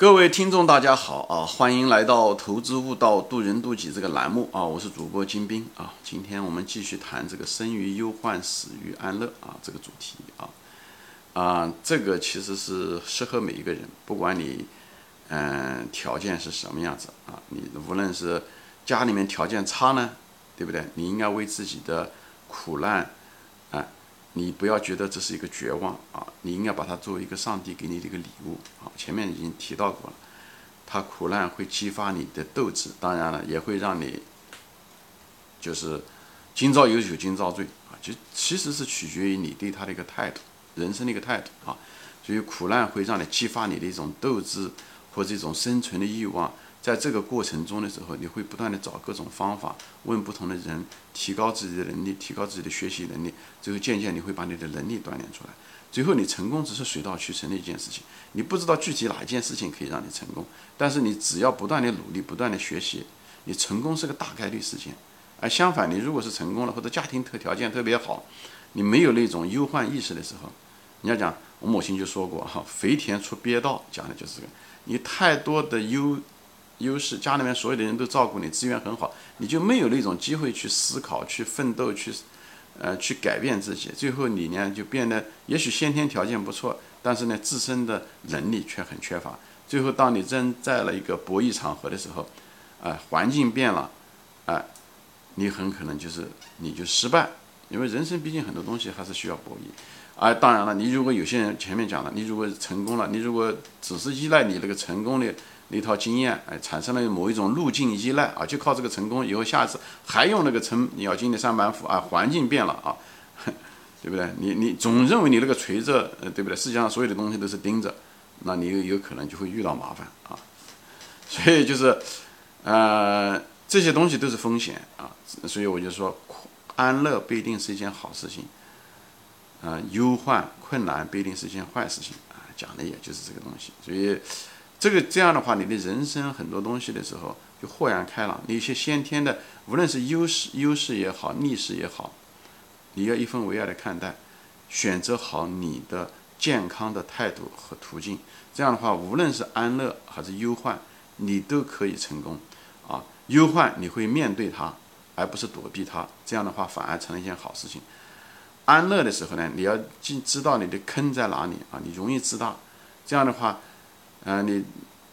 各位听众，大家好啊！欢迎来到《投资悟道，渡人渡己》这个栏目啊！我是主播金兵啊！今天我们继续谈这个“生于忧患，死于安乐”啊这个主题啊啊，这个其实是适合每一个人，不管你嗯条件是什么样子啊，你无论是家里面条件差呢，对不对？你应该为自己的苦难。你不要觉得这是一个绝望啊！你应该把它作为一个上帝给你的一个礼物啊！前面已经提到过了，他苦难会激发你的斗志，当然了，也会让你就是今朝有酒今朝醉啊！就其实是取决于你对他的一个态度，人生的一个态度啊！所以苦难会让你激发你的一种斗志或这种生存的欲望。在这个过程中的时候，你会不断的找各种方法，问不同的人，提高自己的能力，提高自己的学习能力，最后渐渐你会把你的能力锻炼出来。最后你成功只是水到渠成的一件事情，你不知道具体哪一件事情可以让你成功，但是你只要不断的努力，不断的学习，你成功是个大概率事件。而相反，你如果是成功了，或者家庭特条件特别好，你没有那种忧患意识的时候，你要讲，我母亲就说过哈，肥田出鳖道，讲的就是这个，你太多的忧。优势，家里面所有的人都照顾你，资源很好，你就没有那种机会去思考、去奋斗、去，呃，去改变自己。最后你呢，就变得也许先天条件不错，但是呢，自身的能力却很缺乏。最后，当你真在了一个博弈场合的时候，啊，环境变了，啊，你很可能就是你就失败，因为人生毕竟很多东西还是需要博弈。啊，当然了，你如果有些人前面讲了，你如果成功了，你如果只是依赖你那个成功的。那套经验，哎，产生了某一种路径依赖啊，就靠这个成功，以后下次还用那个程咬金的三板斧啊，环境变了啊，对不对？你你总认为你那个锤子，呃，对不对？实际上所有的东西都是钉子，那你有有可能就会遇到麻烦啊。所以就是，呃，这些东西都是风险啊。所以我就说，安乐不一定是一件好事情，啊，忧患困难不一定是一件坏事情啊。讲的也就是这个东西，所以。这个这样的话，你的人生很多东西的时候就豁然开朗。你一些先天的，无论是优势、优势也好，逆势也好，你要一分为二的看待，选择好你的健康的态度和途径。这样的话，无论是安乐还是忧患，你都可以成功。啊，忧患你会面对它，而不是躲避它。这样的话，反而成了一件好事情。安乐的时候呢，你要尽知道你的坑在哪里啊，你容易自大。这样的话。啊，你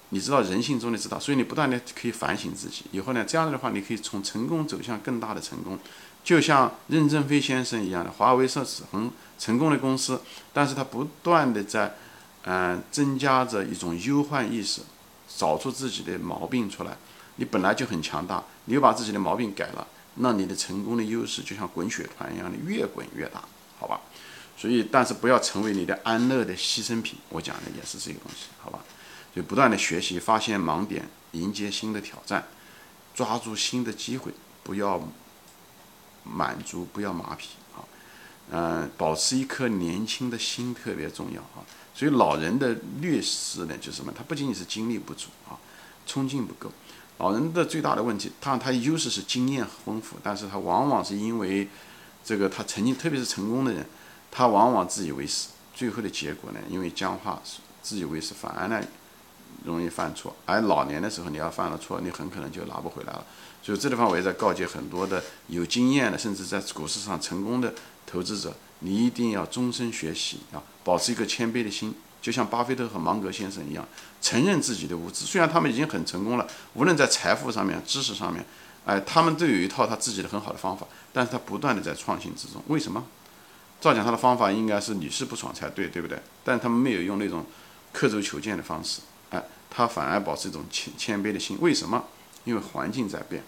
你知道人性中的知道，所以你不断的可以反省自己。以后呢，这样的话，你可以从成功走向更大的成功。就像任正非先生一样的，华为是很成功的公司，但是他不断的在，嗯，增加着一种忧患意识，找出自己的毛病出来。你本来就很强大，你又把自己的毛病改了，那你的成功的优势就像滚雪团一样的越滚越大，好吧？所以，但是不要成为你的安乐的牺牲品。我讲的也是这个东西，好吧？就不断的学习，发现盲点，迎接新的挑战，抓住新的机会，不要满足，不要麻痹啊，嗯，保持一颗年轻的心特别重要啊。所以老人的劣势呢，就是什么？他不仅仅是精力不足啊，冲劲不够。老人的最大的问题，他他优势是经验丰富，但是他往往是因为这个他曾经，特别是成功的人，他往往自以为是，最后的结果呢，因为僵化，自以为是，反而呢。容易犯错，而老年的时候，你要犯了错，你很可能就拿不回来了。所以这地方我也在告诫很多的有经验的，甚至在股市上成功的投资者，你一定要终身学习啊，保持一个谦卑的心，就像巴菲特和芒格先生一样，承认自己的无知。虽然他们已经很成功了，无论在财富上面、知识上面，哎，他们都有一套他自己的很好的方法，但是他不断的在创新之中。为什么？照讲他的方法应该是屡试不爽才对，对不对？但他们没有用那种刻舟求剑的方式。他反而保持一种谦谦卑的心，为什么？因为环境在变，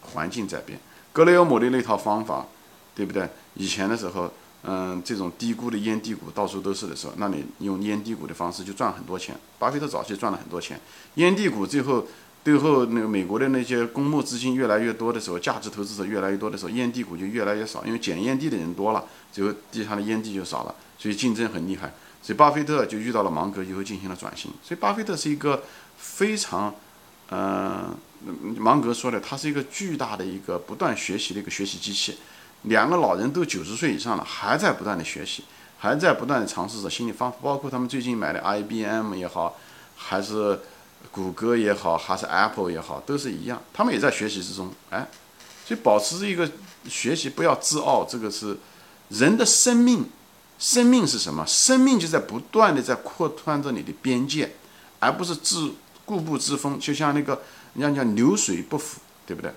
环境在变。格雷厄姆的那套方法，对不对？以前的时候，嗯，这种低估的烟蒂股到处都是的时候，那你用烟蒂股的方式就赚很多钱。巴菲特早期赚了很多钱。烟蒂股最后，最后那个美国的那些公募资金越来越多的时候，价值投资者越来越多的时候，烟蒂股就越来越少，因为捡烟蒂的人多了，最后地上的烟蒂就少了，所以竞争很厉害。所以巴菲特就遇到了芒格以后进行了转型。所以巴菲特是一个非常，嗯，芒格说的，他是一个巨大的一个不断学习的一个学习机器。两个老人都九十岁以上了，还在不断的学习，还在不断的尝试着新的方法。包括他们最近买的 IBM 也好，还是谷歌也好，还是 Apple 也好，都是一样，他们也在学习之中，哎，所以保持一个学习，不要自傲，这个是人的生命。生命是什么？生命就在不断的在扩宽着你的边界，而不是自固步自封。就像那个人家讲流水不腐，对不对？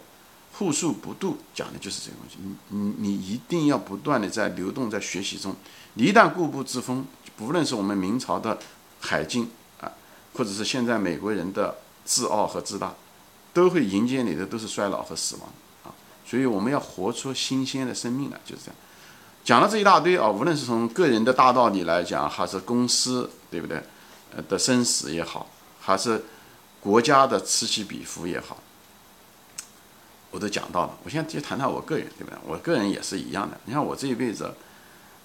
户数不度，讲的就是这个东西。你你你一定要不断的在流动，在学习中。你一旦固步自封，不论是我们明朝的海禁啊，或者是现在美国人的自傲和自大，都会迎接你的都是衰老和死亡啊。所以我们要活出新鲜的生命来，就是这样。讲了这一大堆啊，无论是从个人的大道理来讲，还是公司对不对？呃的生死也好，还是国家的此起彼伏也好，我都讲到了。我现在就谈谈我个人，对不对？我个人也是一样的。你看我这一辈子，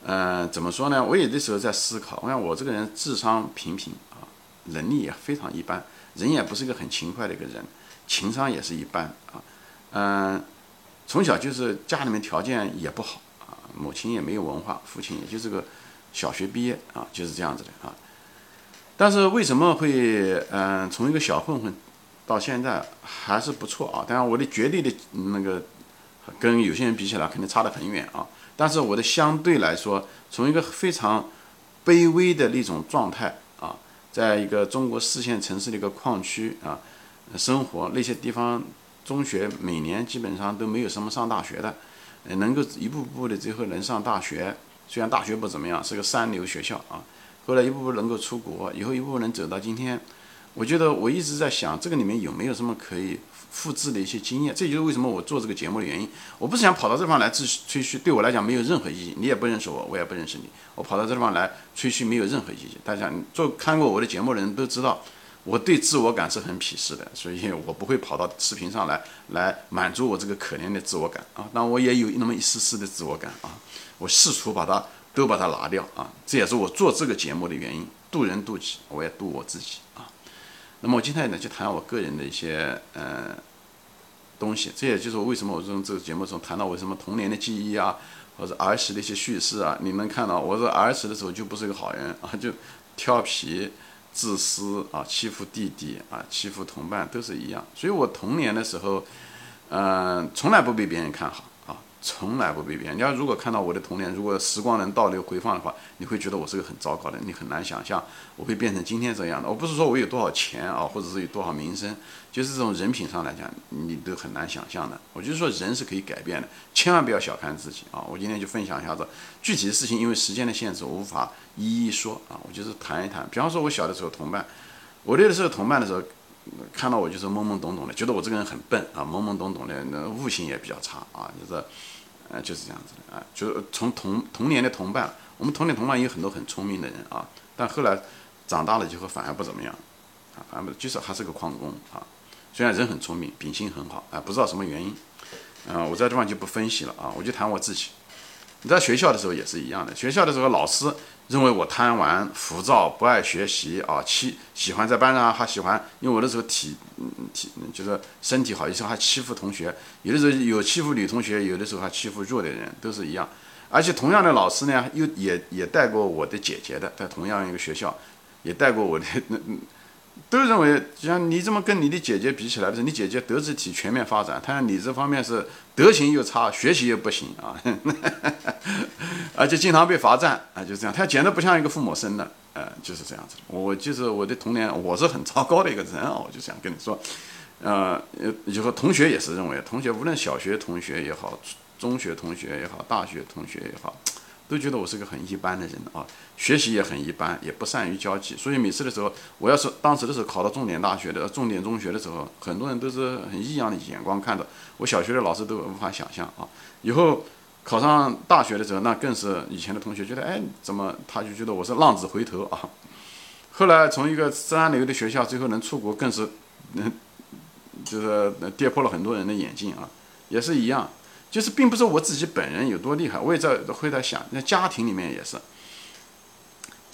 嗯，怎么说呢？我有的时候在思考。我看我这个人智商平平啊，能力也非常一般，人也不是一个很勤快的一个人，情商也是一般啊。嗯，从小就是家里面条件也不好。母亲也没有文化，父亲也就是个小学毕业啊，就是这样子的啊。但是为什么会嗯从一个小混混到现在还是不错啊？当然我的绝对的那个跟有些人比起来肯定差得很远啊。但是我的相对来说，从一个非常卑微的那种状态啊，在一个中国四线城市的一个矿区啊生活，那些地方中学每年基本上都没有什么上大学的。能够一步步的最后能上大学，虽然大学不怎么样，是个三流学校啊。后来一步步能够出国，以后一步步能走到今天。我觉得我一直在想，这个里面有没有什么可以复制的一些经验？这就是为什么我做这个节目的原因。我不是想跑到这方来自吹嘘，对我来讲没有任何意义。你也不认识我，我也不认识你。我跑到这地方来吹嘘没有任何意义。大家做看过我的节目的人都知道。我对自我感是很鄙视的，所以我不会跑到视频上来来满足我这个可怜的自我感啊。但我也有那么一丝丝的自我感啊，我试图把它都把它拿掉啊。这也是我做这个节目的原因，渡人渡己，我也渡我自己啊。那么我今天呢，就谈我个人的一些呃东西，这也就是为什么我从这个节目中谈到我什么童年的记忆啊，或者儿时的一些叙事啊。你能看到，我说儿时的时候就不是一个好人啊，就调皮。自私啊，欺负弟弟啊，欺负同伴都是一样。所以我童年的时候，嗯，从来不被别人看好。从来不被别人。你要如果看到我的童年，如果时光能倒流回放的话，你会觉得我是个很糟糕的。你很难想象我会变成今天这样的。我不是说我有多少钱啊，或者是有多少名声，就是这种人品上来讲，你都很难想象的。我就是说人是可以改变的，千万不要小看自己啊！我今天就分享一下子具体的事情，因为时间的限制，我无法一一说啊。我就是谈一谈，比方说我小的时候同伴，我那个时候同伴的时候，看到我就是懵懵懂懂的，觉得我这个人很笨啊，懵懵懂懂的，那悟性也比较差啊，就是。呃，就是这样子的啊，就是从同童年的同伴，我们童年同伴有很多很聪明的人啊，但后来长大了以后反而不怎么样，啊，反而就是还是个矿工啊，虽然人很聪明，秉性很好啊，不知道什么原因，嗯，我在这方就不分析了啊，我就谈我自己。你在学校的时候也是一样的，学校的时候老师认为我贪玩、浮躁、不爱学习啊，欺喜欢在班上还喜欢，因为我那时候体嗯体就是身体好，有时候还欺负同学，有的时候有欺负女同学，有的时候还欺负弱的人，都是一样。而且同样的老师呢，又也也带过我的姐姐的，在同样一个学校，也带过我的那嗯。都认为，就像你这么跟你的姐姐比起来的时候，你姐姐德智体全面发展，他你这方面是德行又差，学习又不行 啊，而且经常被罚站啊，就这样，他简直不像一个父母生的，呃，就是这样子。我就是我的童年，我是很糟糕的一个人啊，我就想跟你说，呃，以后同学也是认为，同学无论小学同学也好，中学同学也好，大学同学也好。都觉得我是个很一般的人啊，学习也很一般，也不善于交际。所以每次的时候，我要是当时的时候考到重点大学的、重点中学的时候，很多人都是很异样的眼光看着我。小学的老师都无法想象啊，以后考上大学的时候，那更是以前的同学觉得，哎，怎么他就觉得我是浪子回头啊？后来从一个三流的学校，最后能出国，更是，嗯，就是跌破了很多人的眼镜啊，也是一样。就是并不是我自己本人有多厉害，我也在会在想，那家庭里面也是，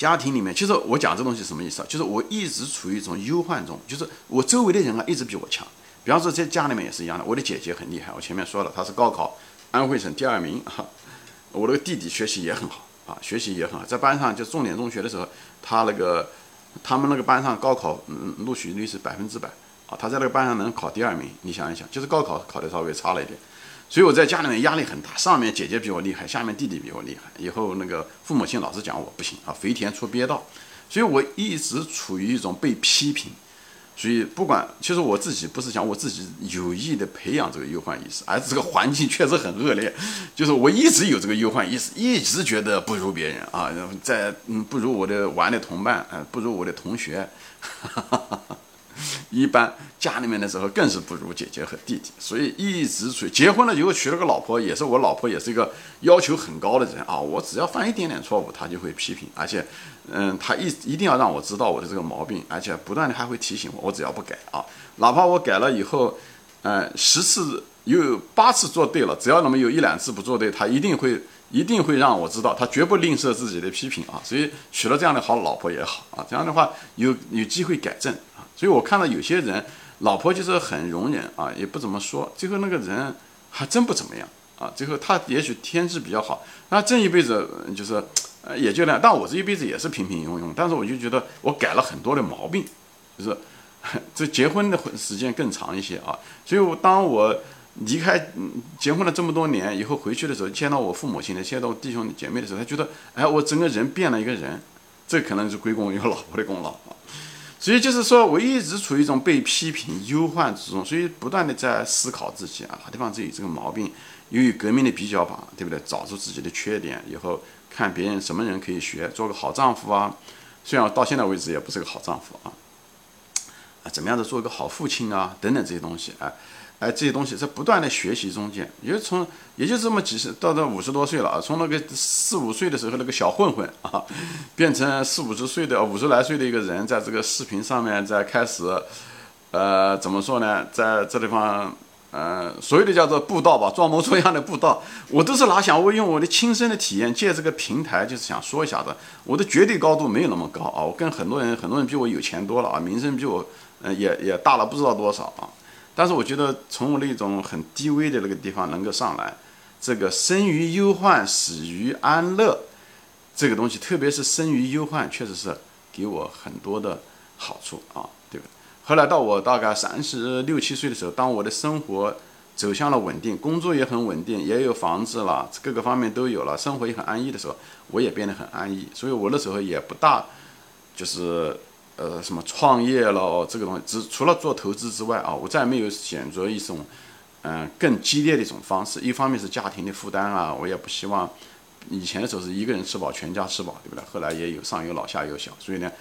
家庭里面，其实我讲这东西什么意思啊？就是我一直处于一种忧患中，就是我周围的人啊一直比我强。比方说在家里面也是一样的，我的姐姐很厉害，我前面说了，她是高考安徽省第二名 哈。我那个弟弟学习也很好啊，学习也很好，在班上就重点中学的时候，他那个他们那个班上高考嗯录取率是百分之百啊，他在那个班上能考第二名，你想一想，就是高考考的稍微差了一点，所以我在家里面压力很大，上面姐姐比我厉害，下面弟弟比我厉害，以后那个父母亲老是讲我不行啊，肥田出憋道，所以我一直处于一种被批评。所以不管，其实我自己不是讲我自己有意的培养这个忧患意识，而这个环境确实很恶劣。就是我一直有这个忧患意识，一直觉得不如别人啊，在嗯不如我的玩的同伴，啊，不如我的同学。一般家里面的时候更是不如姐姐和弟弟，所以一直处结婚了以后娶了个老婆，也是我老婆，也是一个要求很高的人啊。我只要犯一点点错误，她就会批评，而且，嗯，她一一定要让我知道我的这个毛病，而且不断的还会提醒我，我只要不改啊，哪怕我改了以后，嗯，十次有八次做对了，只要那么有一两次不做对，他一定会一定会让我知道，他绝不吝啬自己的批评啊。所以娶了这样的好老婆也好啊，这样的话有有机会改正啊。所以我看到有些人，老婆就是很容忍啊，也不怎么说，最后那个人还真不怎么样啊。最后他也许天资比较好，那这一辈子就是，也就那样。但我这一辈子也是平平庸庸，但是我就觉得我改了很多的毛病，就是 这结婚的时间更长一些啊。所以，我当我离开结婚了这么多年以后回去的时候，见到我父母亲的，见到我弟兄姐妹的时候，他觉得，哎，我整个人变了一个人，这可能是归功于我老婆的功劳啊。所以就是说，我一直处于一种被批评、忧患之中，所以不断的在思考自己啊，哪地方自己这个毛病，由于革命的比较法，对不对？找出自己的缺点以后，看别人什么人可以学，做个好丈夫啊。虽然我到现在为止也不是个好丈夫啊，啊，怎么样子做一个好父亲啊，等等这些东西啊。哎这些东西在不断的学习中间，也就从也就这么几十到这五十多岁了啊，从那个四五岁的时候那个小混混啊，变成四五十岁的五十来岁的一个人，在这个视频上面在开始，呃，怎么说呢，在这地方，呃，所谓的叫做布道吧，装模作样的布道，我都是哪想我用我的亲身的体验，借这个平台就是想说一下子，我的绝对高度没有那么高啊，我跟很多人，很多人比我有钱多了啊，名声比我，嗯，也也大了不知道多少啊。但是我觉得从我那种很低微的那个地方能够上来，这个生于忧患，死于安乐，这个东西，特别是生于忧患，确实是给我很多的好处啊，对吧？后来到我大概三十六七岁的时候，当我的生活走向了稳定，工作也很稳定，也有房子了，各个方面都有了，生活也很安逸的时候，我也变得很安逸，所以我那时候也不大就是。呃，什么创业了？这个东西，只除了做投资之外啊，我再也没有选择一种，嗯，更激烈的一种方式。一方面是家庭的负担啊，我也不希望以前的时候是一个人吃饱全家吃饱，对不对？后来也有上有老下有小，所以呢，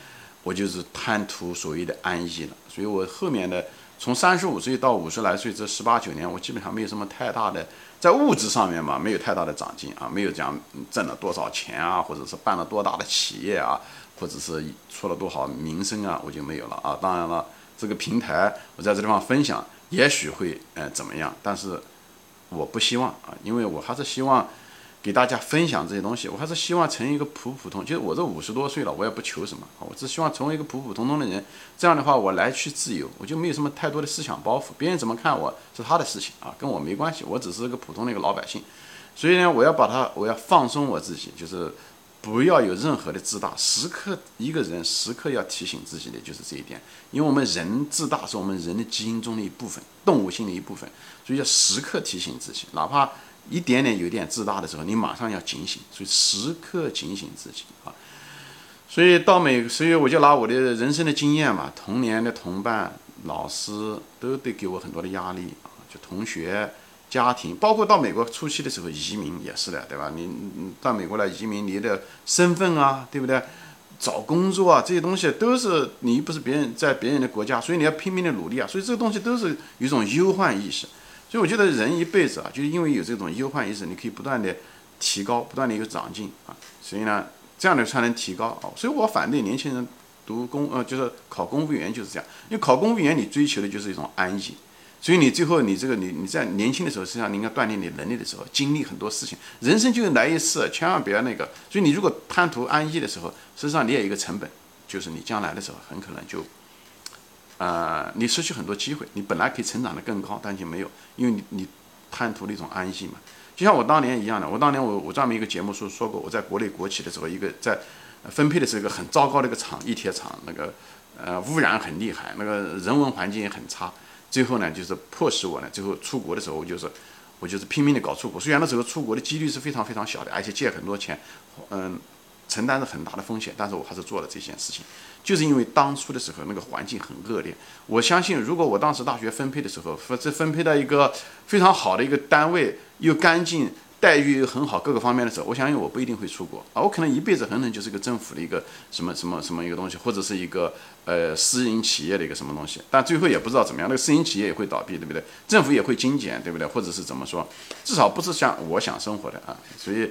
我就是贪图所谓的安逸了。所以我后面的从三十五岁到五十来岁这十八九年，我基本上没有什么太大的在物质上面嘛，没有太大的长进啊，没有讲挣了多少钱啊，或者是办了多大的企业啊。或者是出了多少名声啊，我就没有了啊。当然了，这个平台我在这地方分享，也许会呃怎么样，但是我不希望啊，因为我还是希望给大家分享这些东西。我还是希望成一个普普通，就是我这五十多岁了，我也不求什么我只希望成为一个普普通通的人。这样的话，我来去自由，我就没有什么太多的思想包袱。别人怎么看我是他的事情啊，跟我没关系。我只是一个普通的一个老百姓，所以呢，我要把它，我要放松我自己，就是。不要有任何的自大，时刻一个人时刻要提醒自己的就是这一点，因为我们人自大是我们人的基因中的一部分，动物性的一部分，所以要时刻提醒自己，哪怕一点点有点自大的时候，你马上要警醒，所以时刻警醒自己啊。所以到美，所以我就拿我的人生的经验嘛，童年的同伴、老师都得给我很多的压力啊，就同学。家庭包括到美国初期的时候移民也是的，对吧？你到美国来移民，你的身份啊，对不对？找工作啊，这些东西都是你不是别人在别人的国家，所以你要拼命的努力啊。所以这个东西都是有一种忧患意识。所以我觉得人一辈子啊，就是因为有这种忧患意识，你可以不断的提高，不断的有长进啊。所以呢，这样的才能提高啊。所以我反对年轻人读公呃，就是考公务员就是这样，因为考公务员你追求的就是一种安逸。所以你最后你这个你你在年轻的时候，实际上你应该锻炼你能力的时候，经历很多事情。人生就是来一次，千万不要那个。所以你如果贪图安逸的时候，实际上你也有一个成本，就是你将来的时候很可能就，呃，你失去很多机会。你本来可以成长的更高，但就没有，因为你你贪图那种安逸嘛。就像我当年一样的，我当年我我专门一个节目说说过，我在国内国企的时候，一个在分配的是一个很糟糕的一个厂，一铁厂，那个呃污染很厉害，那个人文环境也很差。最后呢，就是迫使我呢，最后出国的时候，我就是我就是拼命的搞出国。虽然那时候出国的几率是非常非常小的，而且借很多钱，嗯，承担着很大的风险，但是我还是做了这件事情。就是因为当初的时候那个环境很恶劣，我相信如果我当时大学分配的时候，分这分配到一个非常好的一个单位，又干净。待遇很好，各个方面的时候，我相信我不一定会出国啊，我可能一辈子可能就是个政府的一个什么什么什么一个东西，或者是一个呃私营企业的一个什么东西，但最后也不知道怎么样，那个私营企业也会倒闭，对不对？政府也会精简，对不对？或者是怎么说，至少不是像我想生活的啊，所以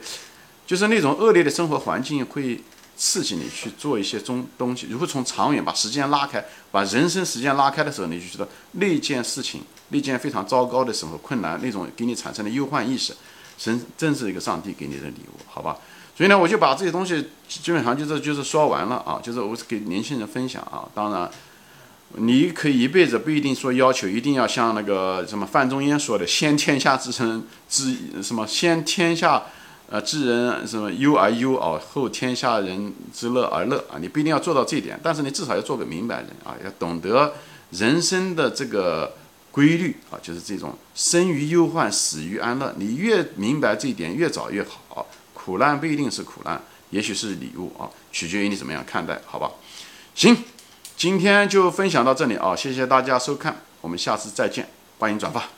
就是那种恶劣的生活环境会刺激你去做一些中东西。如果从长远把时间拉开，把人生时间拉开的时候，你就知道那件事情，那件非常糟糕的时候困难，那种给你产生的忧患意识。神真是一个上帝给你的礼物，好吧？所以呢，我就把这些东西基本上就是就是说完了啊，就是我是给年轻人分享啊。当然，你可以一辈子不一定说要求一定要像那个什么范仲淹说的“先天下之之什么先天下呃之人什么忧而忧啊，后天下人之乐而乐啊”，你不一定要做到这一点，但是你至少要做个明白人啊，要懂得人生的这个。规律啊，就是这种生于忧患，死于安乐。你越明白这一点，越早越好。苦难不一定是苦难，也许是礼物啊，取决于你怎么样看待，好吧？行，今天就分享到这里啊，谢谢大家收看，我们下次再见，欢迎转发。